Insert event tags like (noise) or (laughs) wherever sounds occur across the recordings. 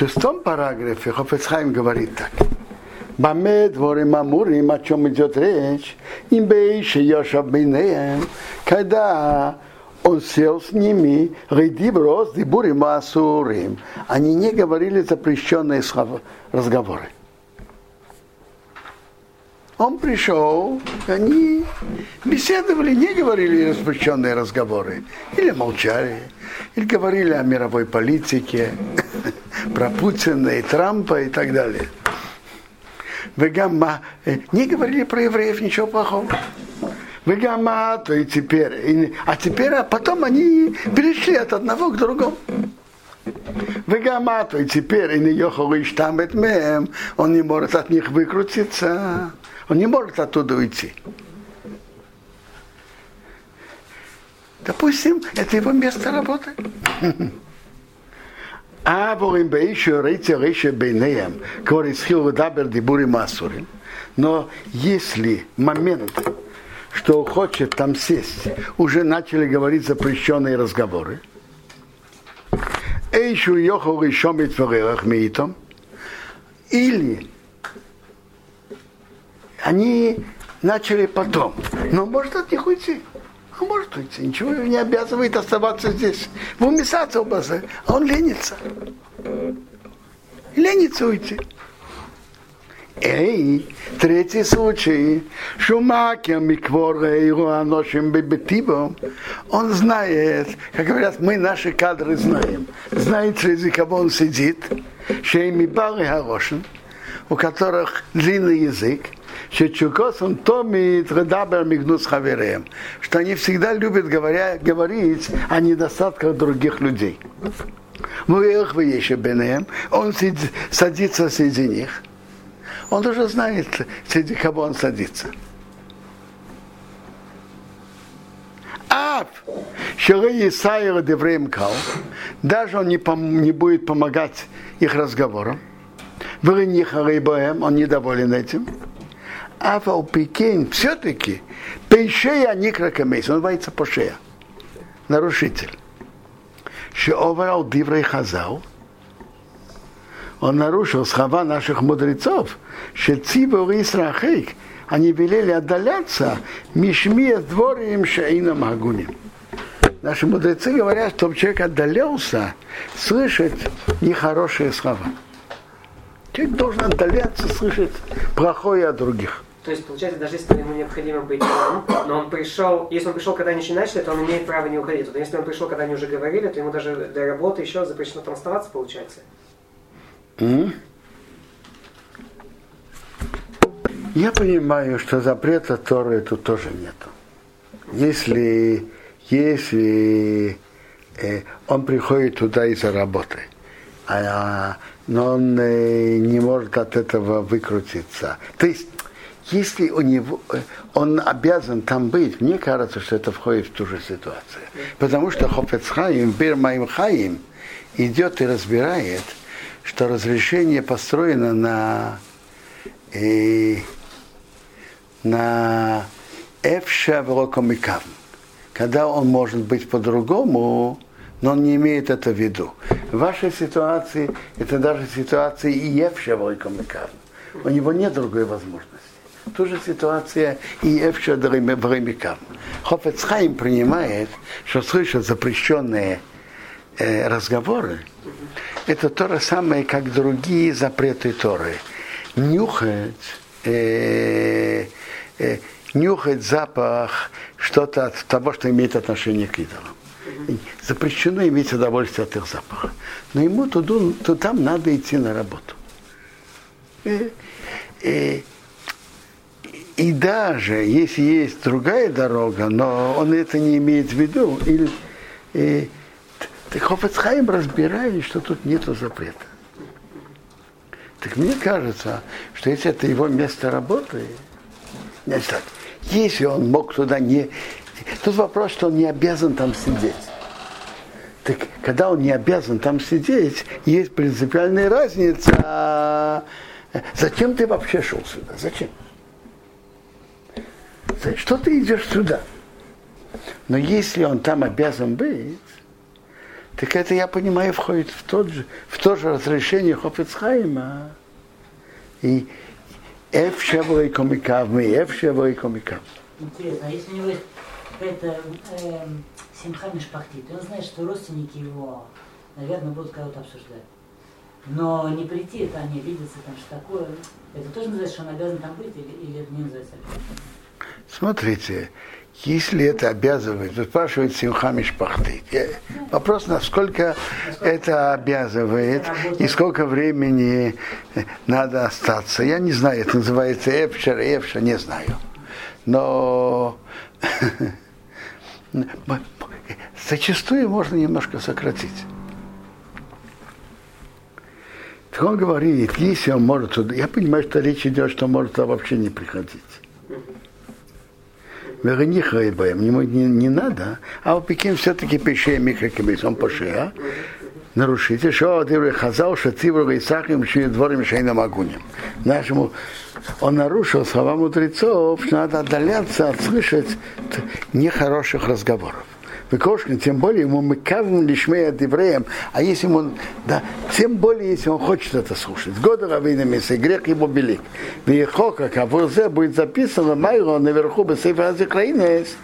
шестом параграфе Хофецхайм говорит так. Баме дворим амурим, о чем идет речь, им бейши йошав бейнеем, когда он сел с ними, рейдиброс, дибурим асурим. Они не говорили запрещенные разговоры. Он пришел, они беседовали, не говорили запрещенные разговоры. Или молчали, или говорили о мировой политике, про Путина и Трампа и так далее. Вегамма, не говорили про евреев ничего плохого. Вегамма, то и теперь. а теперь, а потом они перешли от одного к другому. Вегамма, то и теперь, и не ехал там мем, он не может от них выкрутиться. Он не может оттуда уйти. Допустим, это его место работы. (laughs) Аволим бейшу рейте рейше бейнеям, который схил дабер дебури масури. Но если момент, что хочет там сесть, уже начали говорить запрещенные разговоры, Эйшу йохол еще митворелах миитом, или они начали потом, но может от них уйти. Он может уйти, ничего его не обязывает оставаться здесь. В умисаться базы, а он ленится. Ленится уйти. Эй, третий случай. Шумакер микворейру аношим бебетибом. Он знает, как говорят, мы наши кадры знаем. Знает, среди кого он сидит. Шейми бары хорошин, у которых длинный язык Шечукосом томит редабер мигнус хавереем, что они всегда любят говоря, говорить о недостатках других людей. Мы их еще бенеем, он садится среди них. Он уже знает, среди кого он садится. Ав, Исаир Девремкал, даже он не, пом- не будет помогать их разговорам. Вы не он недоволен этим. Авал Пекин все-таки Пейшея Никракамейс, он называется Пошея, нарушитель. Шеовал Диврей Хазал, он нарушил слова наших мудрецов, что Цибор Исрахейк, они велели отдаляться Мишми дворим Шаином Агуним. Наши мудрецы говорят, чтобы человек отдалялся, слышать нехорошие слова. Человек должен отдаляться, слышать плохое о других. То есть, получается, даже если ему необходимо быть там, но он пришел, если он пришел, когда они еще начали, то он имеет право не уходить. То если он пришел, когда они уже говорили, то ему даже до работы еще запрещено там оставаться, получается. Mm. Я понимаю, что запрета Торы тут тоже нету. Если, если э, он приходит туда из-за работы, а, но он э, не может от этого выкрутиться. То есть если у него, он обязан там быть, мне кажется, что это входит в ту же ситуацию. Потому что Хофецхайм, Бирмаим Хаим, идет и разбирает, что разрешение построено на, э, на Эфша Велокомикам. Когда он может быть по-другому, но он не имеет это в виду. В вашей ситуации это даже ситуация и Евша Велокомикам. У него нет другой возможности. Ту же ситуация и Эфша Времикам. Хофецхайм принимает, что слышат запрещенные э, разговоры, это то же самое, как другие запреты Торы. Нюхать, э, э, нюхать запах что-то от того, что имеет отношение к идолам. Запрещено иметь удовольствие от их запаха. Но ему туда, то там надо идти на работу. И, и, и даже если есть другая дорога, но он это не имеет в виду, или и, так Хофецхайм разбирает, что тут нет запрета. Так мне кажется, что если это его место работы, не так, если он мог туда не... Тут вопрос, что он не обязан там сидеть. Так когда он не обязан там сидеть, есть принципиальная разница. Зачем ты вообще шел сюда? Зачем? Что ты идешь сюда? Но если он там обязан быть, Так это, я понимаю, входит в, тот же, в то же разрешение Хофицхайма. И Эф Шевлой Комикав, мы Эф Шевлой Комикав. Интересно, а если у него есть какая-то э, симха Мишпахтит, он знает, что родственники его, наверное, будут кого-то обсуждать. Но не прийти, это они видятся, там что такое. Это тоже называется, что он обязан там быть, или, или это не называется Смотрите, если это обязывает, то спрашивает Симха Мишпахты. Вопрос, насколько это обязывает и сколько времени надо остаться. Я не знаю, это называется Эпшер, Эпша, не знаю. Но (laughs) зачастую можно немножко сократить. Так он говорит, если он может туда, я понимаю, что речь идет, что может туда вообще не приходить. Верониха ему не, не надо, а у Пекин все-таки пише микрокабис, он пошея, нарушитель, что ты хазал, что в Исахим, что дворим шейном агунем. Нашему он нарушил слова мудрецов, что надо отдаляться от слышать нехороших разговоров. Выкошкин, тем более ему мы кавим лишмея евреям, а если ему, да, тем более, если он хочет это слушать. Года равина месяца, грех его велик. Вехока, как в будет записано, Майро наверху бы Сейфа Азикраинес,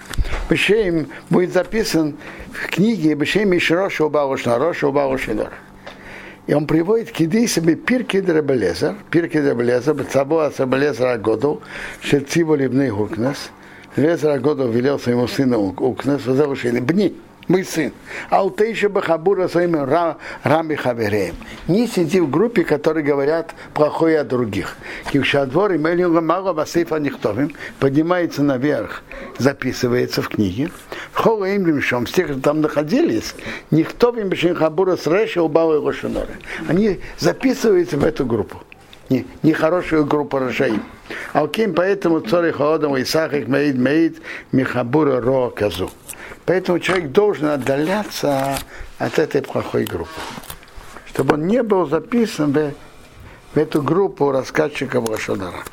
Бешем будет записан в книге Бешем Ишроша Убавушна, Роша Убавушинор. И он приводит киди себе пирки дребелезер, пирки дребелезер, бцабо асабелезер агоду, шецибо либный гукнес, Лезер года велел своему сыну Укнес, возвышение, бни, мой сын, а еще бахабура своим рами хавереем. Не сиди в группе, которые говорят плохое о других. Кившадвор и мало басейфа никтовим поднимается наверх, записывается в книге. В холо им с тех, кто там находились, никто им хабура с реша убал его шиноры. Они записываются в эту группу нехорошую не группу Рашаим. Алким, поэтому цори холодом Исахик Меид Меид Михабура Ро Казу. Поэтому человек должен отдаляться от этой плохой группы. Чтобы он не был записан в, в эту группу рассказчиков Рашадара.